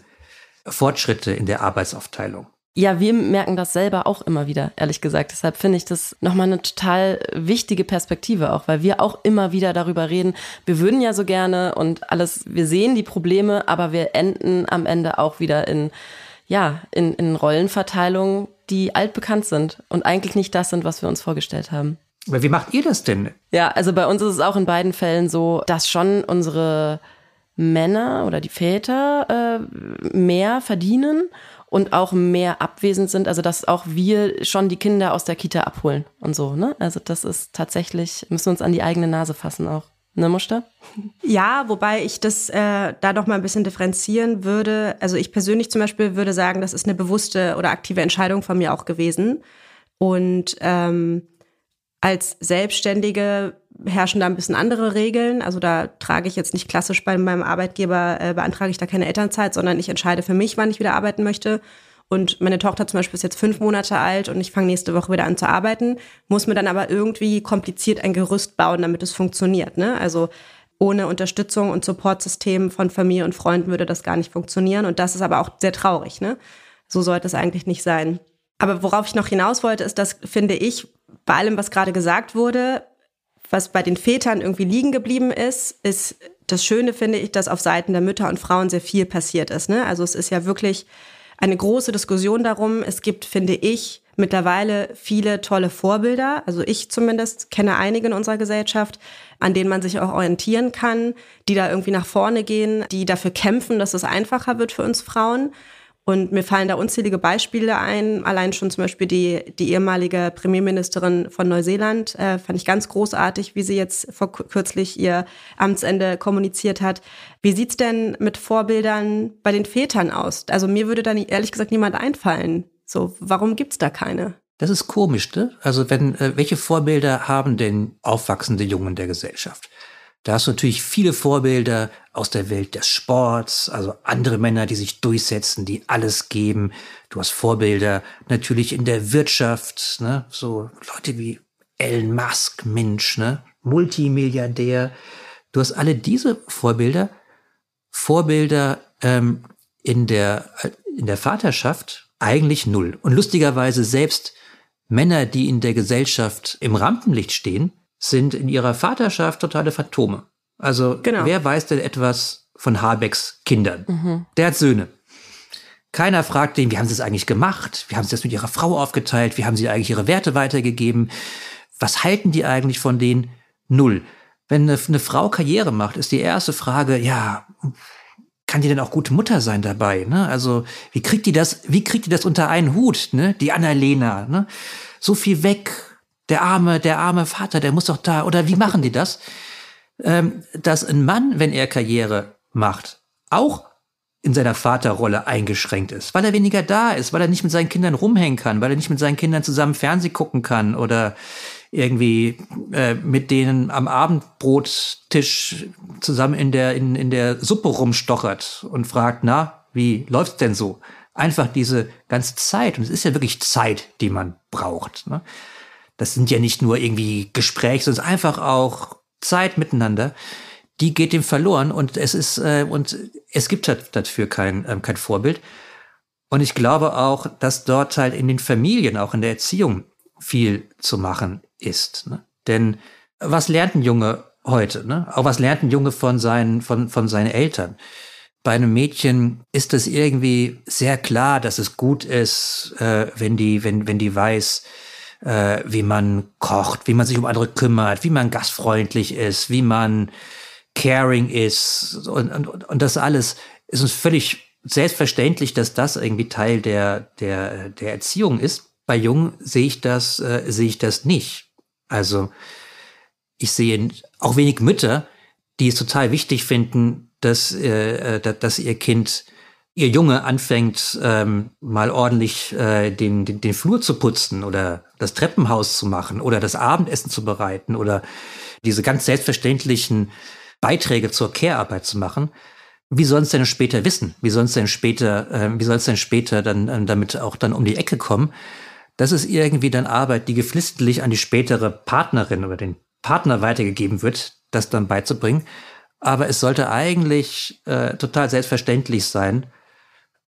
Fortschritte in der Arbeitsaufteilung. Ja, wir merken das selber auch immer wieder, ehrlich gesagt. Deshalb finde ich das nochmal eine total wichtige Perspektive auch, weil wir auch immer wieder darüber reden. Wir würden ja so gerne und alles, wir sehen die Probleme, aber wir enden am Ende auch wieder in, ja, in, in Rollenverteilungen, die altbekannt sind und eigentlich nicht das sind, was wir uns vorgestellt haben. Aber wie macht ihr das denn? Ja, also bei uns ist es auch in beiden Fällen so, dass schon unsere Männer oder die Väter äh, mehr verdienen und auch mehr abwesend sind. Also dass auch wir schon die Kinder aus der Kita abholen und so. Ne? Also das ist tatsächlich, müssen wir uns an die eigene Nase fassen auch. Ne, Muster? Ja, wobei ich das äh, da noch mal ein bisschen differenzieren würde. Also ich persönlich zum Beispiel würde sagen, das ist eine bewusste oder aktive Entscheidung von mir auch gewesen. Und ähm, als Selbstständige herrschen da ein bisschen andere Regeln. Also da trage ich jetzt nicht klassisch bei meinem Arbeitgeber, äh, beantrage ich da keine Elternzeit, sondern ich entscheide für mich, wann ich wieder arbeiten möchte. Und meine Tochter zum Beispiel ist jetzt fünf Monate alt und ich fange nächste Woche wieder an zu arbeiten, muss mir dann aber irgendwie kompliziert ein Gerüst bauen, damit es funktioniert. Ne? Also ohne Unterstützung und Supportsystem von Familie und Freunden würde das gar nicht funktionieren. Und das ist aber auch sehr traurig. Ne? So sollte es eigentlich nicht sein. Aber worauf ich noch hinaus wollte, ist, dass, finde ich, bei allem, was gerade gesagt wurde, was bei den Vätern irgendwie liegen geblieben ist, ist das Schöne, finde ich, dass auf Seiten der Mütter und Frauen sehr viel passiert ist. Ne? Also es ist ja wirklich eine große Diskussion darum. Es gibt, finde ich, mittlerweile viele tolle Vorbilder. Also ich zumindest kenne einige in unserer Gesellschaft, an denen man sich auch orientieren kann, die da irgendwie nach vorne gehen, die dafür kämpfen, dass es einfacher wird für uns Frauen. Und mir fallen da unzählige Beispiele ein. Allein schon zum Beispiel die, die ehemalige Premierministerin von Neuseeland äh, fand ich ganz großartig, wie sie jetzt vor kürzlich ihr Amtsende kommuniziert hat. Wie sieht's denn mit Vorbildern bei den Vätern aus? Also mir würde da ehrlich gesagt niemand einfallen. So, warum gibt's da keine? Das ist komisch, ne? Also wenn, äh, welche Vorbilder haben denn aufwachsende Jungen der Gesellschaft? Da hast du natürlich viele Vorbilder aus der Welt des Sports, also andere Männer, die sich durchsetzen, die alles geben. Du hast Vorbilder natürlich in der Wirtschaft, ne? so Leute wie Elon Musk, Mensch, ne? Multimilliardär. Du hast alle diese Vorbilder, Vorbilder ähm, in der in der Vaterschaft eigentlich null. Und lustigerweise selbst Männer, die in der Gesellschaft im Rampenlicht stehen, sind in ihrer Vaterschaft totale Phantome. Also genau. wer weiß denn etwas von Habecks Kindern? Mhm. Der hat Söhne. Keiner fragt den, wie haben sie es eigentlich gemacht? Wie haben sie das mit ihrer Frau aufgeteilt? Wie haben sie eigentlich ihre Werte weitergegeben? Was halten die eigentlich von denen? Null. Wenn eine, eine Frau Karriere macht, ist die erste Frage, ja, kann die denn auch gute Mutter sein dabei? Ne? Also wie kriegt die das? Wie kriegt die das unter einen Hut? Ne? Die Annalena, ne? so viel weg, der arme, der arme Vater, der muss doch da, oder wie machen die das? Ähm, dass ein Mann, wenn er Karriere macht, auch in seiner Vaterrolle eingeschränkt ist, weil er weniger da ist, weil er nicht mit seinen Kindern rumhängen kann, weil er nicht mit seinen Kindern zusammen Fernseh gucken kann oder irgendwie äh, mit denen am Abendbrottisch zusammen in der in, in der Suppe rumstochert und fragt, na, wie läuft's denn so? Einfach diese ganze Zeit und es ist ja wirklich Zeit, die man braucht. Ne? Das sind ja nicht nur irgendwie Gespräche, sondern einfach auch Zeit miteinander, die geht dem verloren und es ist äh, und es gibt halt dafür kein ähm, kein Vorbild. Und ich glaube auch, dass dort halt in den Familien, auch in der Erziehung viel zu machen ist. Ne? Denn was lernt ein Junge heute? Ne? Auch was lernt ein Junge von seinen von von seinen Eltern? Bei einem Mädchen ist es irgendwie sehr klar, dass es gut ist, äh, wenn die wenn wenn die weiß, äh, wie man kocht, wie man sich um andere kümmert, wie man gastfreundlich ist, wie man caring ist und, und, und das alles ist uns völlig selbstverständlich, dass das irgendwie Teil der, der, der Erziehung ist. Bei Jungen sehe ich das, äh, sehe ich das nicht. Also ich sehe auch wenig Mütter, die es total wichtig finden, dass, äh, äh dass ihr Kind ihr Junge anfängt, ähm, mal ordentlich äh, den, den, den Flur zu putzen oder das Treppenhaus zu machen oder das Abendessen zu bereiten oder diese ganz selbstverständlichen Beiträge zur Care-Arbeit zu machen, wie soll es denn später wissen? Wie soll es denn später, äh, wie soll es denn später dann äh, damit auch dann um die Ecke kommen? Das ist irgendwie dann Arbeit, die geflissentlich an die spätere Partnerin oder den Partner weitergegeben wird, das dann beizubringen. Aber es sollte eigentlich äh, total selbstverständlich sein,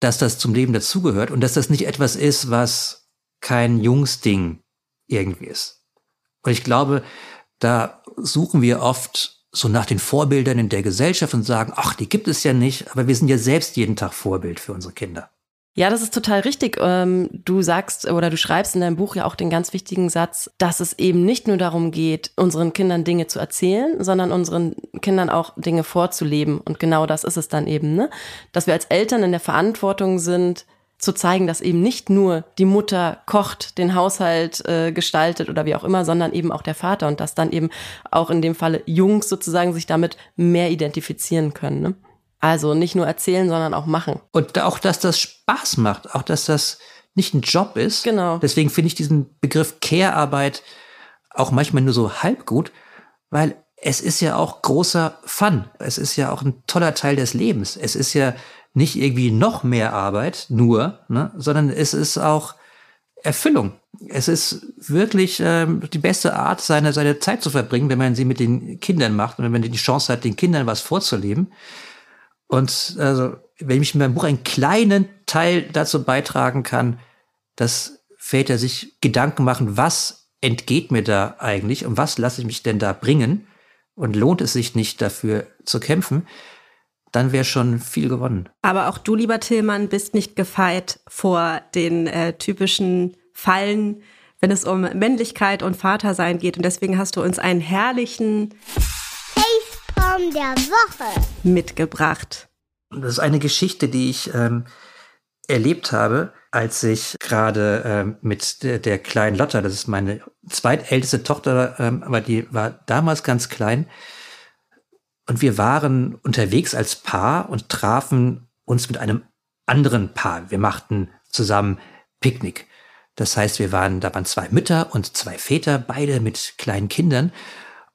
dass das zum Leben dazugehört und dass das nicht etwas ist, was kein Jungsding irgendwie ist. Und ich glaube, da suchen wir oft so nach den Vorbildern in der Gesellschaft und sagen, ach, die gibt es ja nicht, aber wir sind ja selbst jeden Tag Vorbild für unsere Kinder. Ja, das ist total richtig. Ähm, du sagst oder du schreibst in deinem Buch ja auch den ganz wichtigen Satz, dass es eben nicht nur darum geht, unseren Kindern Dinge zu erzählen, sondern unseren Kindern auch Dinge vorzuleben. Und genau das ist es dann eben, ne? Dass wir als Eltern in der Verantwortung sind, zu zeigen, dass eben nicht nur die Mutter kocht, den Haushalt äh, gestaltet oder wie auch immer, sondern eben auch der Vater und dass dann eben auch in dem Falle Jungs sozusagen sich damit mehr identifizieren können. Ne? Also nicht nur erzählen, sondern auch machen. Und auch, dass das Spaß macht, auch, dass das nicht ein Job ist. Genau. Deswegen finde ich diesen Begriff Care-Arbeit auch manchmal nur so halb gut, weil es ist ja auch großer Fun. Es ist ja auch ein toller Teil des Lebens. Es ist ja nicht irgendwie noch mehr Arbeit nur, ne, sondern es ist auch Erfüllung. Es ist wirklich ähm, die beste Art, seine, seine Zeit zu verbringen, wenn man sie mit den Kindern macht und wenn man die Chance hat, den Kindern was vorzuleben. Und also, wenn ich mit meinem Buch einen kleinen Teil dazu beitragen kann, dass Väter sich Gedanken machen, was entgeht mir da eigentlich und was lasse ich mich denn da bringen und lohnt es sich nicht dafür zu kämpfen, dann wäre schon viel gewonnen. Aber auch du, lieber Tillmann, bist nicht gefeit vor den äh, typischen Fallen, wenn es um Männlichkeit und Vatersein geht. Und deswegen hast du uns einen herrlichen Facepalm der Woche mitgebracht. Das ist eine Geschichte, die ich ähm, erlebt habe, als ich gerade ähm, mit der, der, kleinen Lotta, das ist meine zweitälteste Tochter, ähm, aber die war damals ganz klein, und wir waren unterwegs als Paar und trafen uns mit einem anderen Paar. Wir machten zusammen Picknick. Das heißt, wir waren, da waren zwei Mütter und zwei Väter, beide mit kleinen Kindern.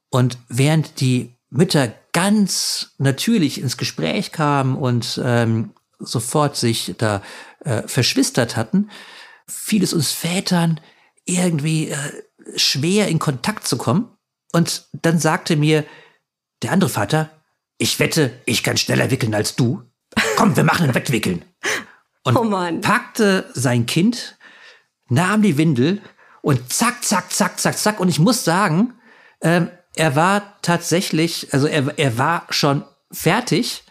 Und während die Mütter ganz natürlich ins Gespräch kamen und ähm, sofort sich da äh, verschwistert hatten, fiel es uns Vätern irgendwie äh, schwer in Kontakt zu kommen. Und dann sagte mir der andere Vater, ich wette, ich kann schneller wickeln als du. Komm, wir machen ein Wettwickeln. <laughs> Und oh packte sein Kind, nahm die Windel und zack, zack, zack, zack, zack. Und ich muss sagen, ähm, er war tatsächlich, also er, er war schon fertig,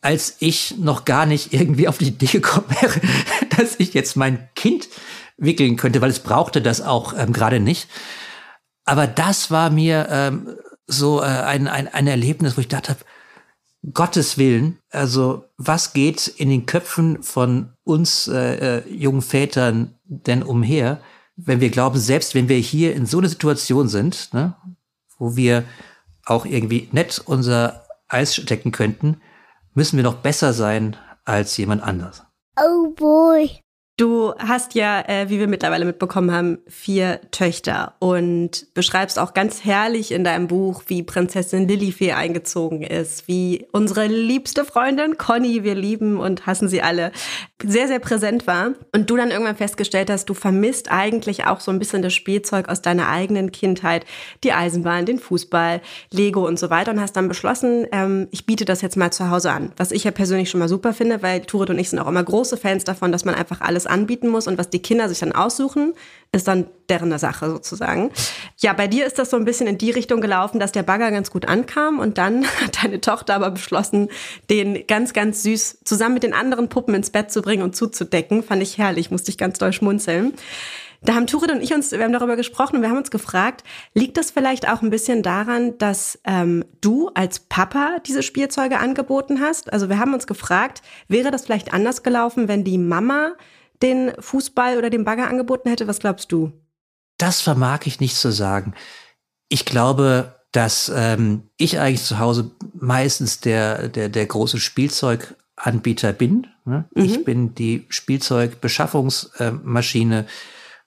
als ich noch gar nicht irgendwie auf die Idee gekommen wäre, <laughs> dass ich jetzt mein Kind wickeln könnte, weil es brauchte das auch ähm, gerade nicht. Aber das war mir ähm, so äh, ein, ein, ein Erlebnis, wo ich dachte, Gottes Willen, also was geht in den Köpfen von uns äh, äh, jungen Vätern denn umher, wenn wir glauben, selbst wenn wir hier in so einer Situation sind, ne, wo wir auch irgendwie nett unser Eis stecken könnten, müssen wir noch besser sein als jemand anders. Oh boy. Du hast ja, äh, wie wir mittlerweile mitbekommen haben, vier Töchter und beschreibst auch ganz herrlich in deinem Buch, wie Prinzessin Lilifee eingezogen ist, wie unsere liebste Freundin Conny, wir lieben und hassen sie alle, sehr, sehr präsent war. Und du dann irgendwann festgestellt hast, du vermisst eigentlich auch so ein bisschen das Spielzeug aus deiner eigenen Kindheit, die Eisenbahn, den Fußball, Lego und so weiter und hast dann beschlossen, ähm, ich biete das jetzt mal zu Hause an. Was ich ja persönlich schon mal super finde, weil Turit und ich sind auch immer große Fans davon, dass man einfach alles anbieten muss und was die Kinder sich dann aussuchen, ist dann deren Sache sozusagen. Ja, bei dir ist das so ein bisschen in die Richtung gelaufen, dass der Bagger ganz gut ankam und dann <laughs> hat deine Tochter aber beschlossen, den ganz, ganz süß zusammen mit den anderen Puppen ins Bett zu bringen und zuzudecken. Fand ich herrlich, musste ich ganz doll schmunzeln. Da haben Turid und ich uns, wir haben darüber gesprochen und wir haben uns gefragt, liegt das vielleicht auch ein bisschen daran, dass ähm, du als Papa diese Spielzeuge angeboten hast? Also wir haben uns gefragt, wäre das vielleicht anders gelaufen, wenn die Mama den Fußball oder den Bagger angeboten hätte? Was glaubst du? Das vermag ich nicht zu sagen. Ich glaube, dass ähm, ich eigentlich zu Hause meistens der, der, der große Spielzeuganbieter bin. Ne? Mhm. Ich bin die Spielzeugbeschaffungsmaschine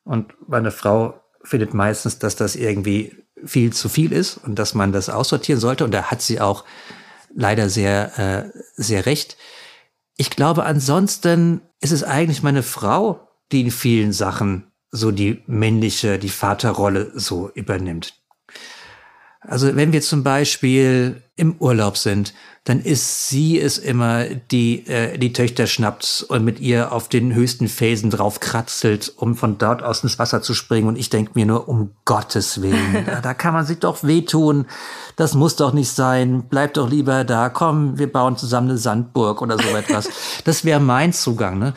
und meine Frau findet meistens, dass das irgendwie viel zu viel ist und dass man das aussortieren sollte. Und da hat sie auch leider sehr, äh, sehr recht. Ich glaube, ansonsten ist es eigentlich meine Frau, die in vielen Sachen so die männliche, die Vaterrolle so übernimmt. Also wenn wir zum Beispiel im Urlaub sind, dann ist sie es immer, die äh, die Töchter schnappt und mit ihr auf den höchsten Felsen drauf kratzelt, um von dort aus ins Wasser zu springen. Und ich denke mir nur, um Gottes Willen, da, <laughs> da kann man sich doch wehtun. Das muss doch nicht sein. Bleib doch lieber da. Komm, wir bauen zusammen eine Sandburg oder so etwas. <laughs> Das wäre mein Zugang. Ne?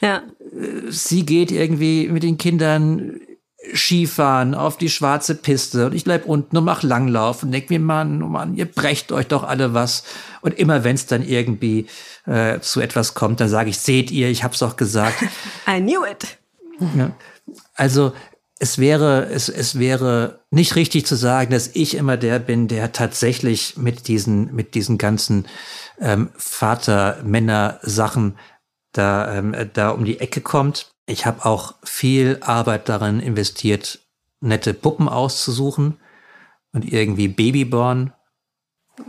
Ja. Sie geht irgendwie mit den Kindern Skifahren auf die schwarze Piste und ich bleib unten und mach Langlauf und denk mir, Mann, oh Mann, ihr brecht euch doch alle was. Und immer wenn es dann irgendwie äh, zu etwas kommt, dann sage ich, seht ihr, ich hab's doch gesagt. <laughs> I knew it. Ja. Also es wäre, es, es wäre nicht richtig zu sagen, dass ich immer der bin, der tatsächlich mit diesen, mit diesen ganzen ähm, Vater-Männer-Sachen da, ähm, da um die Ecke kommt. Ich habe auch viel Arbeit darin investiert, nette Puppen auszusuchen und irgendwie Babyborn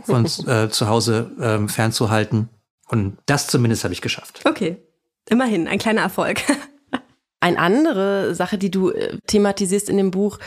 von <laughs> äh, zu Hause ähm, fernzuhalten. Und das zumindest habe ich geschafft. Okay, immerhin ein kleiner Erfolg. <laughs> Eine andere Sache, die du äh, thematisierst in dem Buch,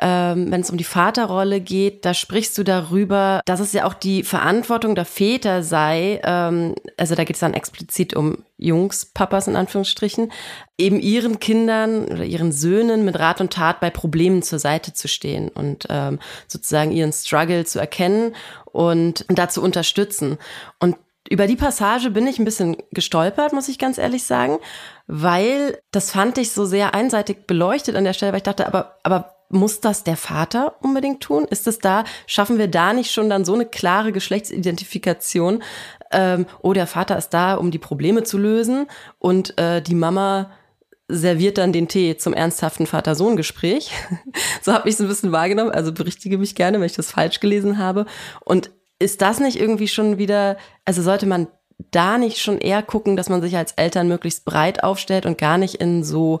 ähm, wenn es um die Vaterrolle geht, da sprichst du darüber, dass es ja auch die Verantwortung der Väter sei, ähm, also da geht es dann explizit um Jungspapas in Anführungsstrichen, eben ihren Kindern oder ihren Söhnen mit Rat und Tat bei Problemen zur Seite zu stehen und ähm, sozusagen ihren Struggle zu erkennen und dazu unterstützen. Und über die Passage bin ich ein bisschen gestolpert, muss ich ganz ehrlich sagen, weil das fand ich so sehr einseitig beleuchtet an der Stelle, weil ich dachte, aber, aber muss das der Vater unbedingt tun? Ist es da, schaffen wir da nicht schon dann so eine klare Geschlechtsidentifikation? Ähm, oh, der Vater ist da, um die Probleme zu lösen und äh, die Mama serviert dann den Tee zum ernsthaften Vater-Sohn-Gespräch. <laughs> so habe ich es ein bisschen wahrgenommen. Also berichtige mich gerne, wenn ich das falsch gelesen habe. Und ist das nicht irgendwie schon wieder, also sollte man da nicht schon eher gucken, dass man sich als Eltern möglichst breit aufstellt und gar nicht in so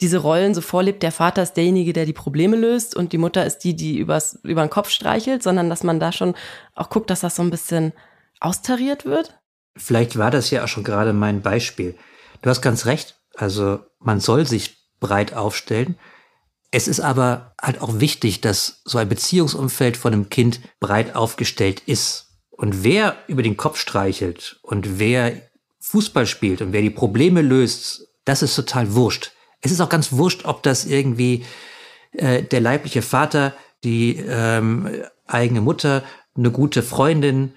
diese Rollen so vorlebt, der Vater ist derjenige, der die Probleme löst und die Mutter ist die, die übers, über den Kopf streichelt, sondern dass man da schon auch guckt, dass das so ein bisschen austariert wird? Vielleicht war das ja auch schon gerade mein Beispiel. Du hast ganz recht. Also man soll sich breit aufstellen. Es ist aber halt auch wichtig, dass so ein Beziehungsumfeld von einem Kind breit aufgestellt ist. Und wer über den Kopf streichelt und wer Fußball spielt und wer die Probleme löst, das ist total wurscht. Es ist auch ganz wurscht, ob das irgendwie äh, der leibliche Vater, die ähm, eigene Mutter, eine gute Freundin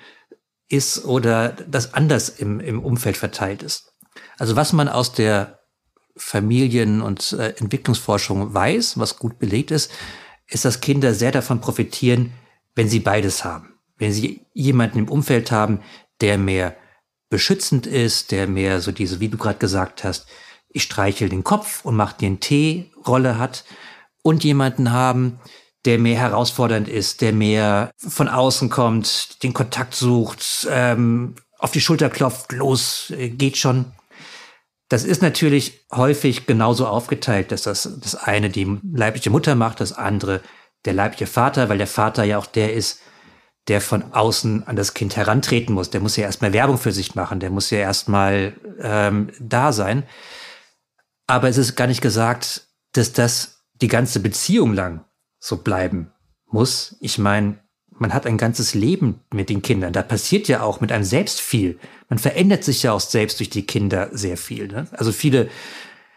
ist oder das anders im, im Umfeld verteilt ist. Also was man aus der Familien- und äh, Entwicklungsforschung weiß, was gut belegt ist, ist, dass Kinder sehr davon profitieren, wenn sie beides haben. Wenn sie jemanden im Umfeld haben, der mehr beschützend ist, der mehr so diese, wie du gerade gesagt hast, ich streichel den Kopf und mach dir einen Tee Rolle hat und jemanden haben, der mehr herausfordernd ist, der mehr von außen kommt, den Kontakt sucht, ähm, auf die Schulter klopft, los, äh, geht schon. Das ist natürlich häufig genauso aufgeteilt, dass das, das eine die leibliche Mutter macht, das andere der leibliche Vater, weil der Vater ja auch der ist, der von außen an das Kind herantreten muss. Der muss ja erstmal Werbung für sich machen, der muss ja erstmal ähm, da sein. Aber es ist gar nicht gesagt, dass das die ganze Beziehung lang so bleiben muss. Ich meine, man hat ein ganzes Leben mit den Kindern. Da passiert ja auch mit einem selbst viel. Man verändert sich ja auch selbst durch die Kinder sehr viel. Ne? Also viele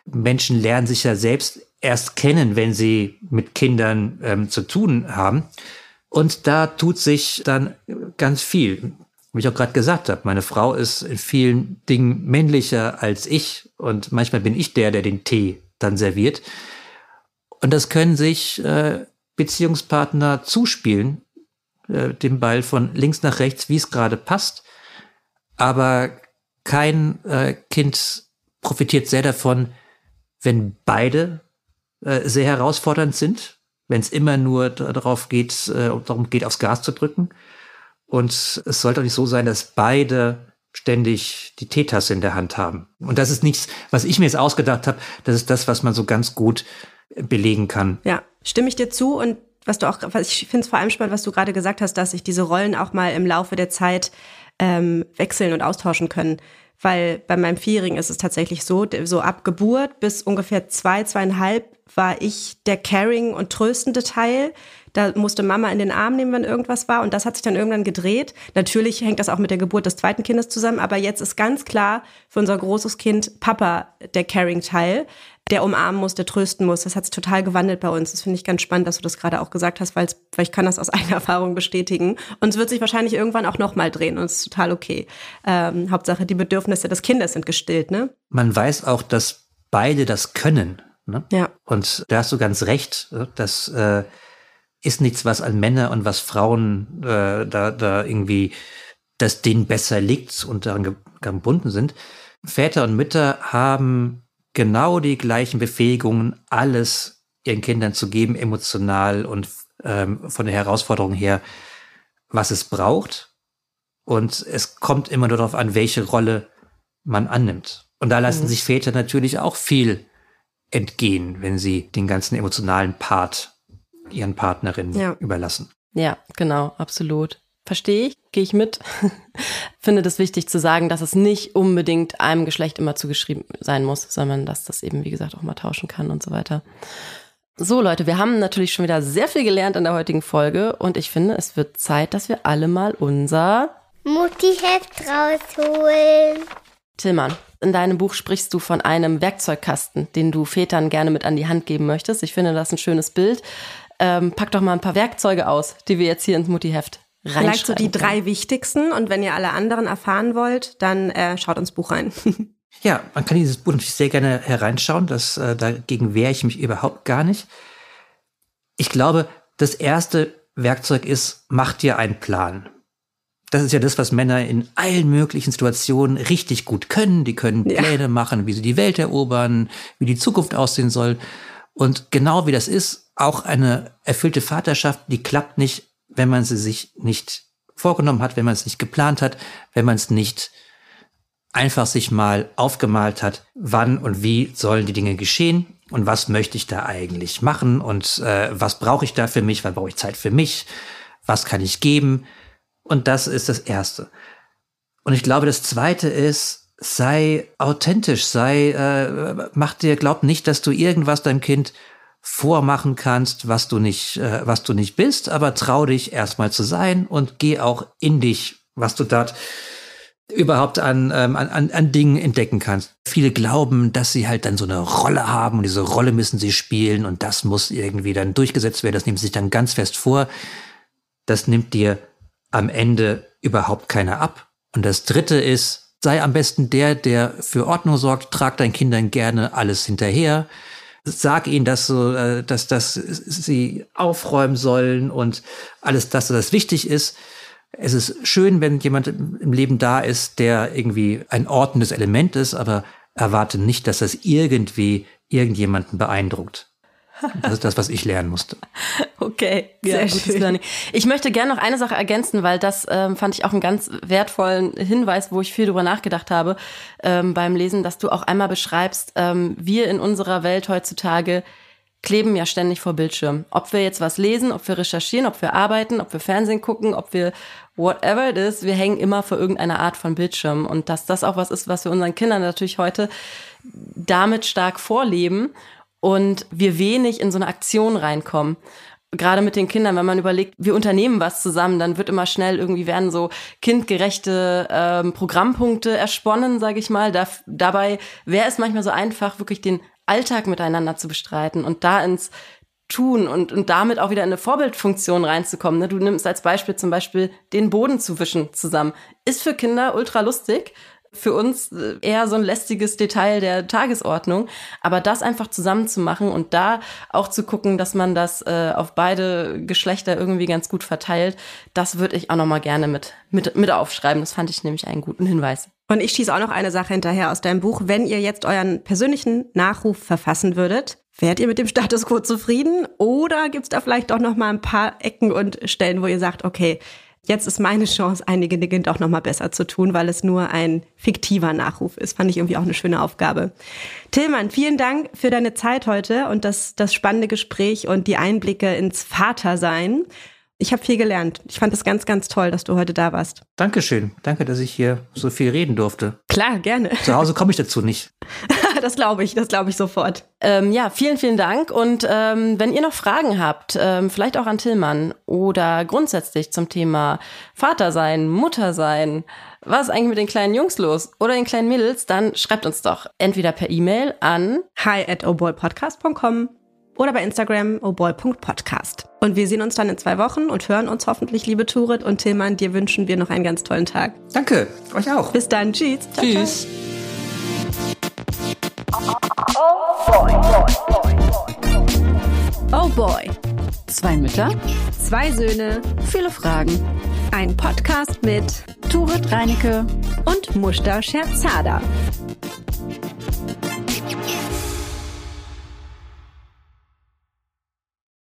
Menschen lernen sich ja selbst erst kennen, wenn sie mit Kindern ähm, zu tun haben. Und da tut sich dann ganz viel. Wie ich auch gerade gesagt habe, meine Frau ist in vielen Dingen männlicher als ich und manchmal bin ich der, der den Tee dann serviert. Und das können sich äh, Beziehungspartner zuspielen, äh, den Ball von links nach rechts, wie es gerade passt. Aber kein äh, Kind profitiert sehr davon, wenn beide äh, sehr herausfordernd sind, wenn es immer nur darauf geht, äh, darum geht, aufs Gas zu drücken. Und es sollte auch nicht so sein, dass beide ständig die Teetasse in der Hand haben. Und das ist nichts, was ich mir jetzt ausgedacht habe. Das ist das, was man so ganz gut belegen kann. Ja, stimme ich dir zu. Und was du auch, was ich finde es vor allem spannend, was du gerade gesagt hast, dass sich diese Rollen auch mal im Laufe der Zeit ähm, wechseln und austauschen können. Weil bei meinem Vierjährigen ist es tatsächlich so, so ab Geburt bis ungefähr zwei, zweieinhalb war ich der caring und tröstende Teil. Da musste Mama in den Arm nehmen, wenn irgendwas war. Und das hat sich dann irgendwann gedreht. Natürlich hängt das auch mit der Geburt des zweiten Kindes zusammen. Aber jetzt ist ganz klar für unser großes Kind Papa der Caring-Teil, der umarmen muss, der trösten muss. Das hat sich total gewandelt bei uns. Das finde ich ganz spannend, dass du das gerade auch gesagt hast, weil ich kann das aus <laughs> eigener Erfahrung bestätigen. Und es wird sich wahrscheinlich irgendwann auch nochmal drehen. Und es ist total okay. Ähm, Hauptsache, die Bedürfnisse des Kindes sind gestillt, ne? Man weiß auch, dass beide das können. Ne? Ja. Und da hast du ganz recht. Das äh, ist nichts, was an Männer und was Frauen äh, da, da irgendwie, dass denen besser liegt und daran gebunden sind. Väter und Mütter haben genau die gleichen Befähigungen, alles ihren Kindern zu geben, emotional und ähm, von der Herausforderung her, was es braucht. Und es kommt immer nur darauf an, welche Rolle man annimmt. Und da lassen mhm. sich Väter natürlich auch viel entgehen, wenn sie den ganzen emotionalen Part ihren Partnerinnen ja. überlassen. Ja, genau, absolut. Verstehe ich, gehe ich mit. <laughs> Finde das wichtig zu sagen, dass es nicht unbedingt einem Geschlecht immer zugeschrieben sein muss, sondern dass das eben, wie gesagt, auch mal tauschen kann und so weiter. So Leute, wir haben natürlich schon wieder sehr viel gelernt in der heutigen Folge und ich finde, es wird Zeit, dass wir alle mal unser Mutti-Heft rausholen. Tillmann, in deinem Buch sprichst du von einem Werkzeugkasten, den du Vätern gerne mit an die Hand geben möchtest. Ich finde das ein schönes Bild. Ähm, pack doch mal ein paar Werkzeuge aus, die wir jetzt hier ins Mutti-Heft reinschreiben. Vielleicht so die können. drei wichtigsten und wenn ihr alle anderen erfahren wollt, dann äh, schaut ins Buch rein. <laughs> Ja, man kann dieses Buch natürlich sehr gerne hereinschauen. Das, äh, dagegen wehre ich mich überhaupt gar nicht. Ich glaube, das erste Werkzeug ist, mach dir einen Plan. Das ist ja das, was Männer in allen möglichen Situationen richtig gut können. Die können Ja. Pläne machen, wie sie die Welt erobern, wie die Zukunft aussehen soll. Und genau wie das ist, auch eine erfüllte Vaterschaft, die klappt nicht, wenn man sie sich nicht vorgenommen hat, wenn man es nicht geplant hat, wenn man es nicht einfach sich mal aufgemalt hat, wann und wie sollen die Dinge geschehen und was möchte ich da eigentlich machen und äh, was brauche ich da für mich, wann brauche ich Zeit für mich, was kann ich geben und das ist das Erste. Und ich glaube, das Zweite ist, sei authentisch, sei, äh, mach dir, glaub nicht, dass du irgendwas deinem Kind vormachen kannst, was du nicht, äh, was du nicht bist, aber trau dich erstmal zu sein und geh auch in dich, was du dort überhaupt an, ähm, an, an, Dingen entdecken kannst. Viele glauben, dass sie halt dann so eine Rolle haben und diese Rolle müssen sie spielen und das muss irgendwie dann durchgesetzt werden. Das sie sich dann ganz fest vor. Das nimmt dir am Ende überhaupt keiner ab. Und das dritte ist, sei am besten der, der für Ordnung sorgt, trag deinen Kindern gerne alles hinterher. Sag ihnen, dass, so, äh, dass, dass sie aufräumen sollen und alles das, das wichtig ist. Es ist schön, wenn jemand im Leben da ist, der irgendwie ein ordnendes Element ist, aber erwarte nicht, dass das irgendwie irgendjemanden beeindruckt. Das ist das, was ich lernen musste. Okay, Sehr ja, gutes schön. Learning. Ich möchte gerne noch eine Sache ergänzen, weil das ähm, fand ich auch einen ganz wertvollen Hinweis, wo ich viel drüber nachgedacht habe ähm, beim Lesen, dass du auch einmal beschreibst, ähm, wir in unserer Welt heutzutage kleben ja ständig vor Bildschirmen. Ob wir jetzt was lesen, ob wir recherchieren, ob wir arbeiten, ob wir Fernsehen gucken, ob wir whatever it is, wir hängen immer vor irgendeiner Art von Bildschirm. Und dass das auch was ist, was wir unseren Kindern natürlich heute damit stark vorleben und wir wenig in so eine Aktion reinkommen. Gerade mit den Kindern, wenn man überlegt, wir unternehmen was zusammen, dann wird immer schnell irgendwie werden so kindgerechte ähm, Programmpunkte ersponnen, sage ich mal. Da, dabei wäre es manchmal so einfach, wirklich den Alltag miteinander zu bestreiten und da ins tun und, und damit auch wieder in eine Vorbildfunktion reinzukommen. Ne? Du nimmst als Beispiel zum Beispiel den Boden zu wischen zusammen. Ist für Kinder ultra lustig. Für uns äh, eher so ein lästiges Detail der Tagesordnung. Aber das einfach zusammen zu machen und da auch zu gucken, dass man das äh, auf beide Geschlechter irgendwie ganz gut verteilt, das würde ich auch nochmal gerne mit, mit, mit aufschreiben. Das fand ich nämlich einen guten Hinweis. Und ich schieße auch noch eine Sache hinterher aus deinem Buch. Wenn ihr jetzt euren persönlichen Nachruf verfassen würdet, wärt ihr mit dem Status quo zufrieden? Oder gibt's da vielleicht auch noch mal ein paar Ecken und Stellen, wo ihr sagt, okay, jetzt ist meine Chance, einige Dinge doch noch mal besser zu tun, weil es nur ein fiktiver Nachruf ist. Fand ich irgendwie auch eine schöne Aufgabe. Tillmann, vielen Dank für deine Zeit heute und das, das spannende Gespräch und die Einblicke ins Vatersein. Ich habe viel gelernt. Ich fand es ganz, ganz toll, dass du heute da warst. Dankeschön. Danke, dass ich hier so viel reden durfte. Klar, gerne. Zu Hause komme ich dazu nicht. <laughs> Das glaube ich, das glaube ich sofort. Ähm, ja, vielen, vielen Dank. Und ähm, wenn ihr noch Fragen habt, ähm, vielleicht auch an Tillmann oder grundsätzlich zum Thema Vater sein, Mutter sein, was ist eigentlich mit den kleinen Jungs los oder den kleinen Mädels, dann schreibt uns doch entweder per E-Mail an hi at oboypodcast.com oder bei Instagram oboy.podcast. Und wir sehen uns dann in zwei Wochen und hören uns hoffentlich, liebe Turit und Tillmann. Dir wünschen wir noch einen ganz tollen Tag. Danke, euch auch. Bis dann. Tschüss. Ciao, ciao. Tschüss. Oh boy. Zwei Mütter, Zwei Söhne, viele Fragen. ein Podcast mit Turit Reinecke und Mushta Scherzada.